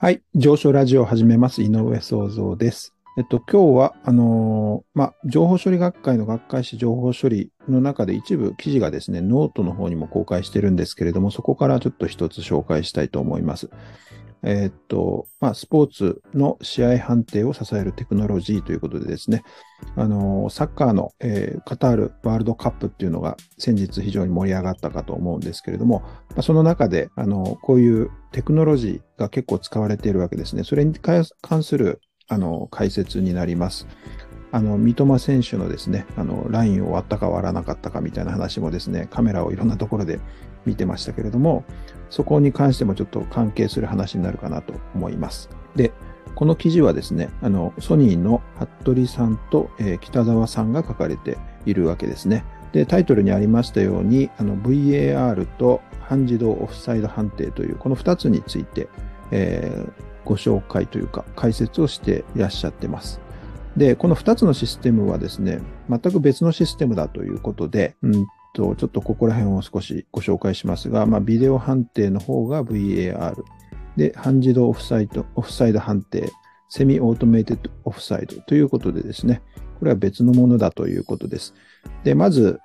はい。上昇ラジオを始めます。井上創造です。えっと、今日は、あのーまあ、情報処理学会の学会誌情報処理の中で一部記事がですね、ノートの方にも公開してるんですけれども、そこからちょっと一つ紹介したいと思います。えーっと、まあ、スポーツの試合判定を支えるテクノロジーということでですね、あのーサッカーの、えーカタールワールドカップっていうのが先日非常に盛り上がったかと思うんですけれども、まあ、その中で、あの、こういうテクノロジーが結構使われているわけですね。それに関する、あの、解説になります。あの、三笘選手のですね、あの、ラインを割ったか割らなかったかみたいな話もですね、カメラをいろんなところで見てましたけれども、そこに関してもちょっと関係する話になるかなと思います。で、この記事はですね、あの、ソニーの服部さんと、えー北澤さんが書かれているわけですね。で、タイトルにありましたように、あの VAR と半自動オフサイド判定という、この2つについて、えーご紹介というか、解説をしていらっしゃってます。で、この2つのシステムはですね、全く別のシステムだということで、うんと、ちょっとここら辺を少しご紹介しますが、まあ、ビデオ判定の方が VAR、で、半自動オフサイド、オフサイド判定、セミオートメイテッドオフサイド。ということでですね、これは別のものだということです。で、まず、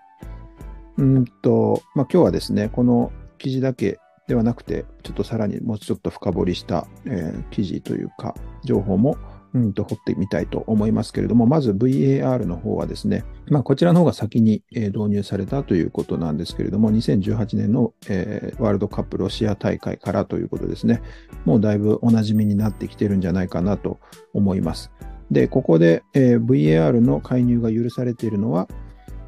うんと、まあ、今日はですね、この記事だけではなくて、ちょっとさらにもうちょっと深掘りした、えー記事というか、情報も、うんと掘ってみたいと思いますけれども、まず VAR の方はですね、まあ、こちらの方が先に、導入されたということなんですけれども、2018年の、えーワールドカップロシア大会からということですね、もうだいぶお馴染みになってきてるんじゃないかなと思います。で、ここで、えー VAR の介入が許されているのは、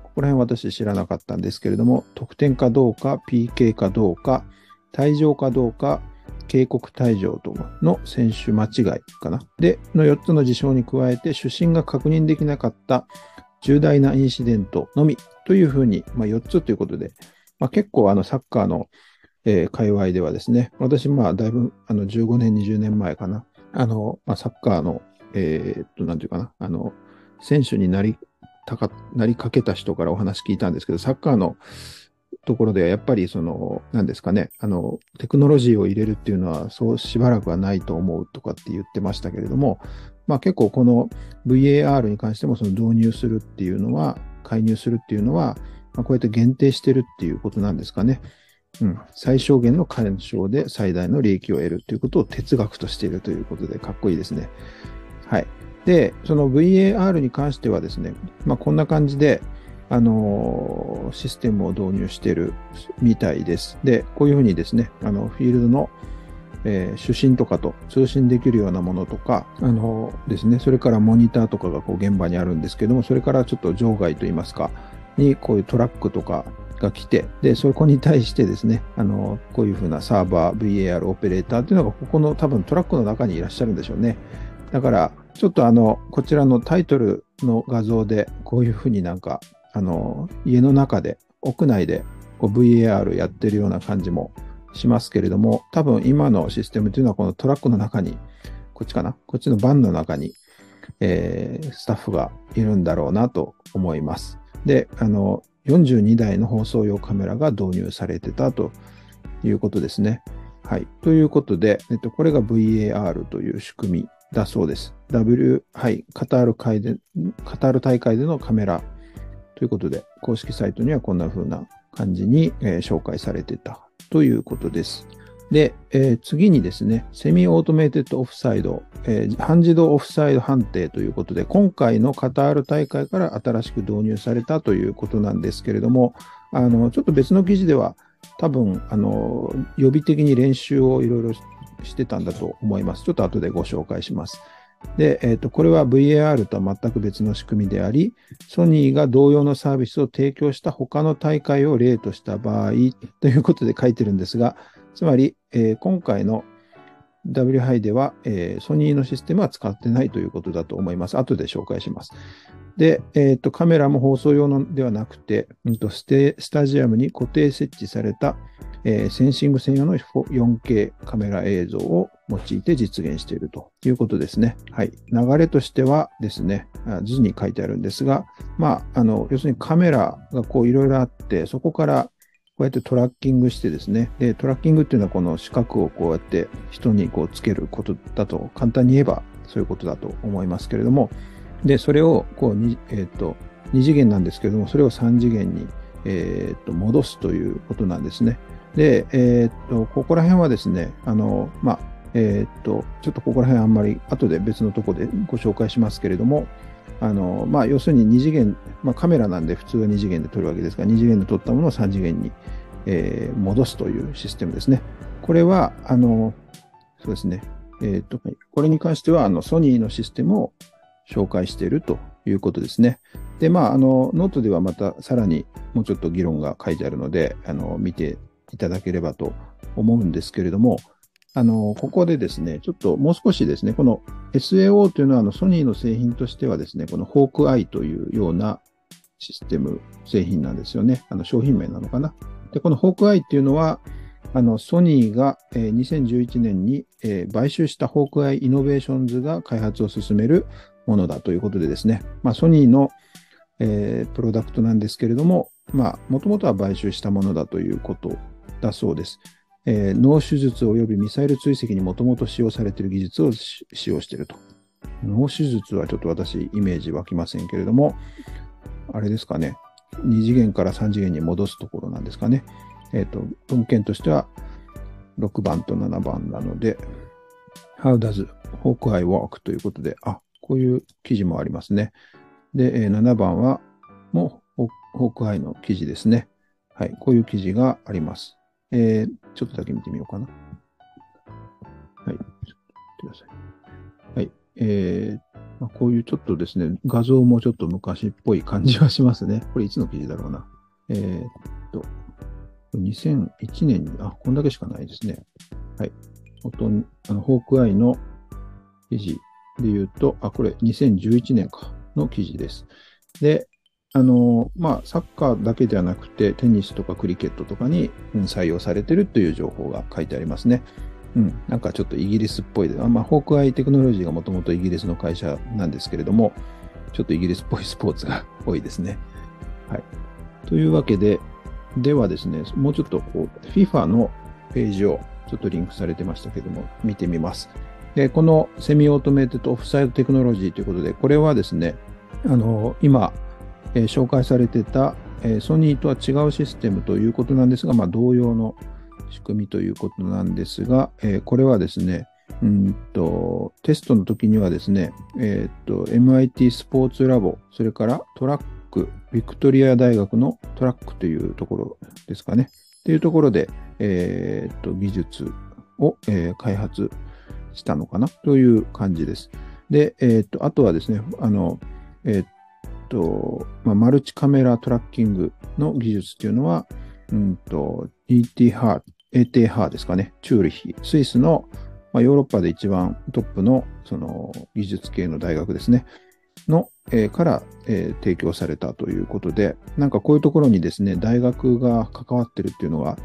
ここら辺私知らなかったんですけれども、得点かどうか、PK かどうか、退場かどうか、警告退場との選手間違いかな。で、の4つの事象に加えて、主審が確認できなかった重大なインシデントのみというふうに、まあ、4つということで、まあ、結構あのサッカーの、えー界隈ではですね、私、まあ、だいぶあの15年、20年前かな、あの、まあ、サッカーの、えーっと、なんていうかな、あの、選手になりたか、なりかけた人からお話聞いたんですけど、サッカーのところではやっぱりその、なんですかね、あの、テクノロジーを入れるっていうのはそうしばらくはないと思うとかって言ってましたけれども、まあ結構この VAR に関してもその導入するっていうのは、介入するっていうのは、まあ、こうやって限定してるっていうことなんですかね。うん、最小限の干渉で最大の利益を得るということを哲学としているということでかっこいいですね。はい。で、その VAR に関してはですね、まあこんな感じで、あのシステムを導入しているみたいです。で、こういうふうにですね、あの、フィールドの、えー主審とかと通信できるようなものとか、あのですね、それからモニターとかがこう現場にあるんですけども、それからちょっと場外といいますか、にこういうトラックとかが来て、で、そこに対してですね、あの、こういうふうなサーバー、VAR オペレーターっていうのがここの多分トラックの中にいらっしゃるんでしょうね。だから、ちょっとあの、こちらのタイトルの画像で、こういうふうになんか、あの、家の中で、屋内でこう VAR やってるような感じもしますけれども、多分今のシステムというのはこのトラックの中に、こっちかな？こっちのバンの中に、えースタッフがいるんだろうなと思います。で、あの、42台の放送用カメラが導入されてたということですね。はい。ということで、えっと、これが VAR という仕組みだそうです。W、はい。カタール会で、カタール大会でのカメラということで、公式サイトにはこんな風な感じに、えー紹介されてたということです。で、えー次にですね、セミオートメイテッドオフサイド、えー半自動オフサイド判定ということで、今回のカタール大会から新しく導入されたということなんですけれども、あの、ちょっと別の記事では、多分、あの、予備的に練習をいろいろしてたんだと思います。ちょっと後でご紹介します。で、えっ、と、これは VAR とは全く別の仕組みであり、ソニーが同様のサービスを提供した他の大会を例とした場合ということで書いてるんですが、つまり、えー今回の W ハイでは、えーソニーのシステムは使ってないということだと思います。後で紹介します。で、えっ、と、カメラも放送用のではなくて、うんとステスタジアムに固定設置された、えーセンシング専用の 4K カメラ映像を用いて実現しているということですね。はい。流れとしてはですね、図に書いてあるんですが、まあ、あの、要するにカメラがこういろいろあって、そこからこうやってトラッキングしてですね、で、トラッキングっていうのはこの四角をこうやって人にこうつけることだと、簡単に言えばそういうことだと思いますけれども、で、それをこう、えっ、ー、と、2次元なんですけれども、それを3次元に、えっ、ー、と、戻すということなんですね。で、えっ、ー、と、ここら辺はですね、あの、まあ、えっ、と、ちょっとここら辺あんまり後で別のとこでご紹介しますけれども、あの、まあ、要するに2次元、まあ、カメラなんで普通は2次元で撮るわけですが、2次元で撮ったものを3次元に、えー、戻すというシステムですね。これは、あの、そうですね。えっ、と、これに関しては、あの、ソニーのシステムを紹介しているということですね。で、まあ、あの、ノートではまたさらにもうちょっと議論が書いてあるので、あの、見ていただければと思うんですけれども、あの、ここでですね、ちょっともう少しですね、この SAO というのはあのソニーの製品としてはですね、このホークアイというようなシステム、製品なんですよね。あの商品名なのかな。で、このホークアイっていうのは、あの、ソニーが、えー、2011年に、えー、買収したホークアイイノベーションズが開発を進めるものだということでですね、まあ、ソニーの、えー、プロダクトなんですけれども、まあ、もともとは買収したものだということだそうです。えー、脳手術及びミサイル追跡にもともと使用されている技術を使用していると。脳手術はちょっと私イメージ湧きませんけれども、あれですかね、2次元から3次元に戻すところなんですかね。えっ、ー、と、文献としては6番と7番なので、How does Hawkeye work? ということで、あ、こういう記事もありますね。で、7番は、もう、ホークアイの記事ですね。はい、こういう記事があります。えー、ちょっとだけ見てみようかな。はい。ちょっとください。はい。えー、まあ、こういうちょっとですね、画像もちょっと昔っぽい感じはしますね。これいつの記事だろうな。えー、っと、2001年に、あ、こんだけしかないですね。はい。本当あの、ホークアイの記事で言うと、あ、これ2011年かの記事です。で、あの、まあ、サッカーだけではなくて、テニスとかクリケットとかに、採用されてるという情報が書いてありますね。うん、なんかちょっとイギリスっぽいで。まあ、ホークアイテクノロジーがもともとイギリスの会社なんですけれども、ちょっとイギリスっぽいスポーツが多いですね。はい。というわけで、ではですね、もうちょっとこう、FIFA のページをちょっとリンクされてましたけども、見てみます。で、このセミオートメイテッドオフサイドテクノロジーということで、これはですね、あの、今、え、紹介されてた、え、ソニーとは違うシステムということなんですが、まあ、同様の仕組みということなんですが、え、これはですね、うんとテストの時にはですね、えーと、MIT スポーツラボ、それからトラック、ビクトリア大学のトラックというところですかね。というところで、えーと、技術を、えー、開発したのかなという感じです。で、えーと、あとはですね、あの、えーと、まあ、マルチカメラトラッキングの技術っていうのは、うんと、ET ハー、AT ハーですかね、チューリヒ、スイスの、まあ、ヨーロッパで一番トップのその技術系の大学ですね、の、えー、から、えー、提供されたということで、なんかこういうところにですね、大学が関わってるっていうのは、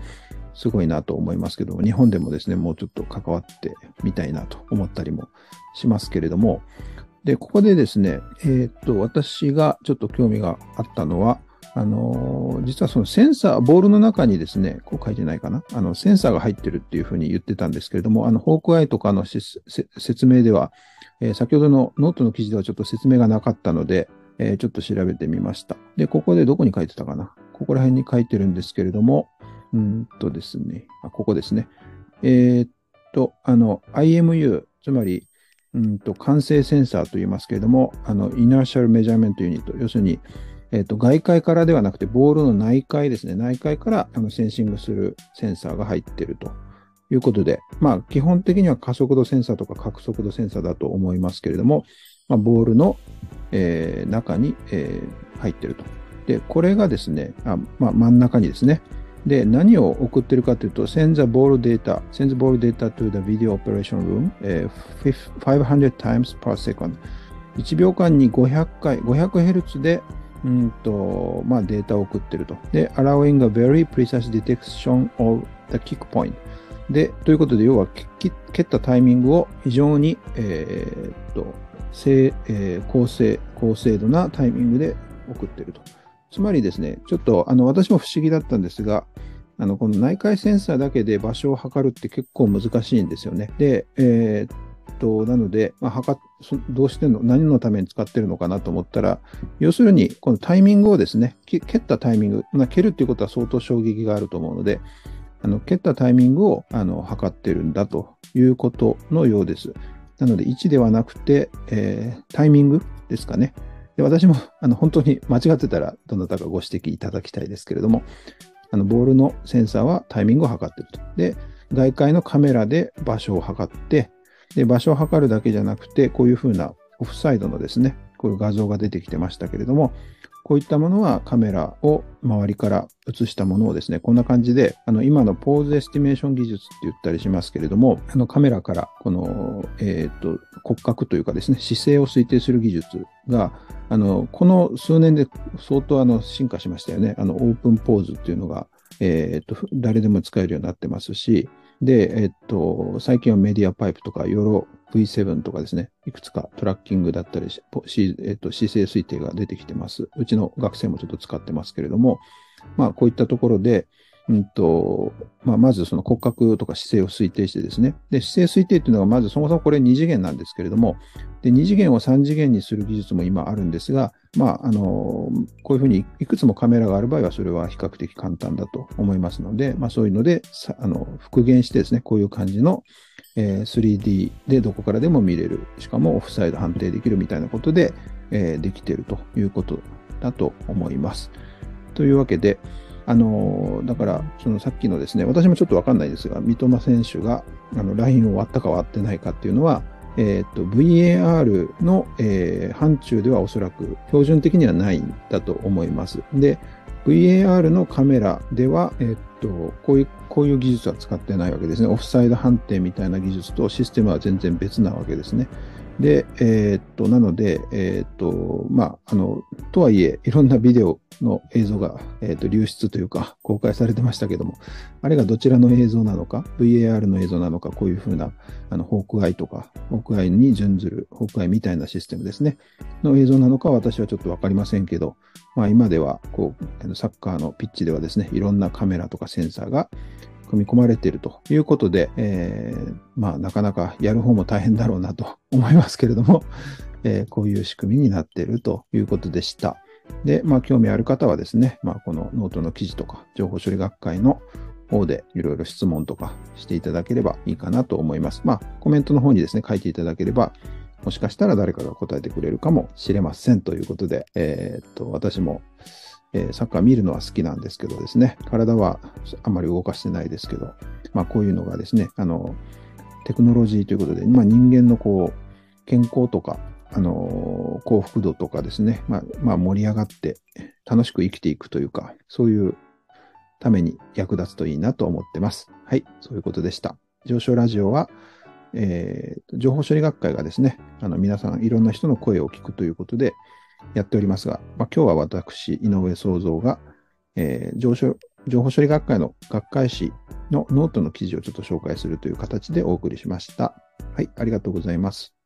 すごいなと思いますけども、日本でもですね、もうちょっと関わってみたいなと思ったりもしますけれども、で、ここでですね、えー、っと、私がちょっと興味があったのは、あのー、実はそのセンサー、ボールの中にですね、こう書いてないかな、あの、センサーが入ってるっていうふうに言ってたんですけれども、あの、ホークアイとかの説明では、えー、先ほどのノートの記事ではちょっと説明がなかったので、えー、ちょっと調べてみました。で、ここでどこに書いてたかな？ここら辺に書いてるんですけれども、うんとですね、あ、ここですね。えー、っと、あの、IMU、つまり、うんと慣性センサーと言いますけれども、あの、 inertial measurement unit、要するに、えっ、ー、と、外界からではなくて、ボールの内界ですね、内界からあのセンシングするセンサーが入っていると。いうことで、まあ、基本的には加速度センサーとか角速度センサーだと思いますけれども、まあ、ボールの、えー、中に、えー、入っていると。で、これがですね、あまあ、真ん中にですね、で、何を送ってるかというと、send the ball data, send the ball data to the video operation room、えー、500 times per second。1秒間に500回、500Hz で、うんと、まあ、データを送ってると。で、allowing a very precise detection of the kick point。で、ということで、要は、蹴ったタイミングを非常に、えー、っと、えー、高精、高精度なタイミングで送ってると。つまりですね、ちょっとあの私も不思議だったんですが、あのこの内界センサーだけで場所を測るって結構難しいんですよね。で、えー、っと、なので、まあ、測どうしての、何のために使ってるのかなと思ったら、要するに、このタイミングをですね、蹴ったタイミング、まあ、蹴るっていうことは相当衝撃があると思うので、あの蹴ったタイミングをあの測ってるんだということのようです。なので、位置ではなくて、えー、タイミングですかね。で私もあの本当に間違ってたら、どなたかご指摘いただきたいですけれども、あのボールのセンサーはタイミングを測ってると。で、外界のカメラで場所を測って、で、場所を測るだけじゃなくて、こういうふうなオフサイドのですね、こういう画像が出てきてましたけれども、こういったものはカメラを周りから映したものをですね、こんな感じで、あの今の pose estimation 技術って言ったりしますけれども、あのカメラからこの、え、ー、と骨格というかですね、姿勢を推定する技術が、あのこの数年で相当あの進化しましたよね。あの OpenPose っていうのが、えっ、ー、と誰でも使えるようになってますし、で、えっと、最近はメディアパイプとか、ヨロ V7 とかですね、いくつかトラッキングだったりし、えっと、姿勢推定が出てきてます。うちの学生もちょっと使ってますけれども、まあ、こういったところで、うんとまあ、まずその骨格とか姿勢を推定してですね。で、姿勢推定っていうのがまずそもそもこれ2次元なんですけれども、で、2次元を3次元にする技術も今あるんですが、まあ、あの、こういうふうにいくつもカメラがある場合はそれは比較的簡単だと思いますので、まあそういうので、あの復元してですね、こういう感じの、えー、3D でどこからでも見れる、しかもオフサイド判定できるみたいなことで、えー、できているということだと思います。というわけで、あのだから、そのさっきのですね、私もちょっとわかんないですが、三笘選手があのラインを割ったか割ってないかっていうのは、えーと、VAR の、えー、範疇ではおそらく標準的にはないんだと思います。で、VAR のカメラでは、えーと、こういうこういう技術は使ってないわけですね。オフサイド判定みたいな技術とシステムは全然別なわけですね。で、えー、っと、なので、えー、っと、まあ、あの、とはいえ、いろんなビデオの映像が、えー、っと、流出というか、公開されてましたけども、あれがどちらの映像なのか、VAR の映像なのか、こういうふうな、あの、ホークアイとか、ホークアイに準ずる、ホークアイみたいなシステムですね、の映像なのか私はちょっとわかりませんけど、まあ、今では、こう、サッカーのピッチではですね、いろんなカメラとかセンサーが、組み込まれているということで、えー、まあ、なかなかやる方も大変だろうなと 思いますけれども、えー、こういう仕組みになっているということでした。で、まあ、興味ある方はですね、まあ、このノートの記事とか、情報処理学会の方でいろいろ質問とかしていただければいいかなと思います。まあ、コメントの方にですね、書いていただければ、もしかしたら誰かが答えてくれるかもしれませんということで、えー、っと、私もえー、サッカー見るのは好きなんですけどですね、体はあんまり動かしてないですけど、まあこういうのがですね、あの、テクノロジーということで、まあ人間のこう、健康とか、あの、幸福度とかですね、まあ、まあ盛り上がって楽しく生きていくというか、そういうために役立つといいなと思ってます。はい、そういうことでした。上昇ラジオは、えー、情報処理学会がですね、あの皆さんいろんな人の声を聞くということで、やっておりますが、まあ、今日は私、井上創造が、えー、情報情報処理学会の学会誌のノートの記事をちょっと紹介するという形でお送りしました。はい、ありがとうございます。